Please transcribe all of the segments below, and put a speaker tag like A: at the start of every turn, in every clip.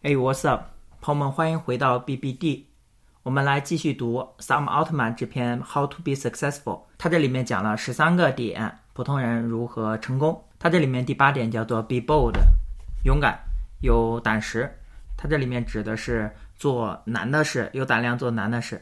A: Hey, what's up，朋友们，欢迎回到 BBD。我们来继续读萨姆奥特曼这篇《How to Be Successful》。它这里面讲了十三个点，普通人如何成功。它这里面第八点叫做 “Be bold”，勇敢、有胆识。它这里面指的是做难的事，有胆量做难的事。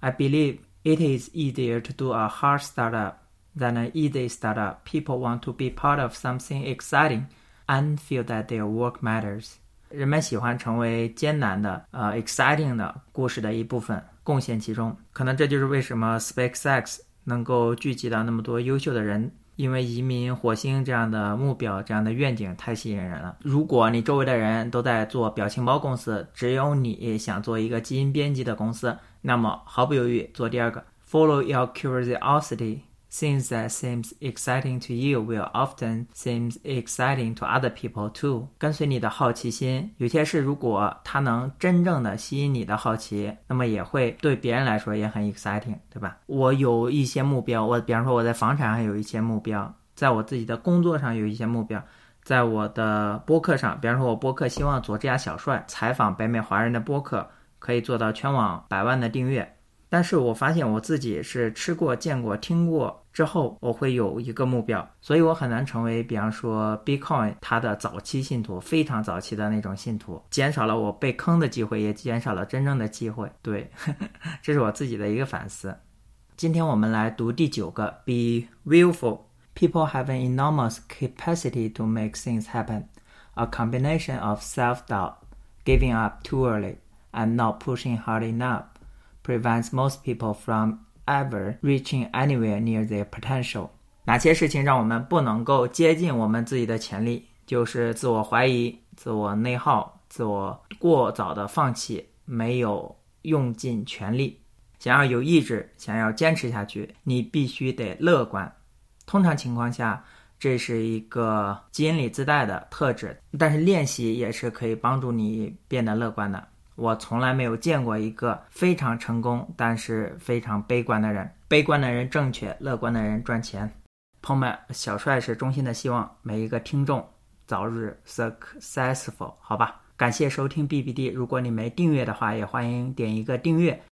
A: I believe it is easier to do a hard startup than an easy startup. People want to be part of something exciting and feel that their work matters. 人们喜欢成为艰难的、呃 exciting 的故事的一部分，贡献其中。可能这就是为什么 SpaceX 能够聚集到那么多优秀的人，因为移民火星这样的目标、这样的愿景太吸引人了。如果你周围的人都在做表情包公司，只有你想做一个基因编辑的公司，那么毫不犹豫做第二个。Follow your curiosity. Things that seems exciting to you will often seems exciting to other people too。跟随你的好奇心，有些事如果它能真正的吸引你的好奇，那么也会对别人来说也很 exciting，对吧？我有一些目标，我比方说我在房产上有一些目标，在我自己的工作上有一些目标，在我的播客上，比方说我播客希望佐治亚小帅采访北美华人的播客可以做到全网百万的订阅。但是我发现我自己是吃过、见过、听过之后，我会有一个目标，所以我很难成为，比方说 Bitcoin 它的早期信徒，非常早期的那种信徒，减少了我被坑的机会，也减少了真正的机会。对，这是我自己的一个反思。今天我们来读第九个，Be willful. People have an enormous capacity to make things happen. A combination of self-doubt, giving up too early, and not pushing hard enough. Prevents most people from ever reaching anywhere near their potential。哪些事情让我们不能够接近我们自己的潜力？就是自我怀疑、自我内耗、自我过早的放弃，没有用尽全力。想要有意志，想要坚持下去，你必须得乐观。通常情况下，这是一个基因里自带的特质，但是练习也是可以帮助你变得乐观的。我从来没有见过一个非常成功但是非常悲观的人。悲观的人正确，乐观的人赚钱。朋友们，小帅是衷心的希望每一个听众早日 successful，好吧？感谢收听 BBD。如果你没订阅的话，也欢迎点一个订阅，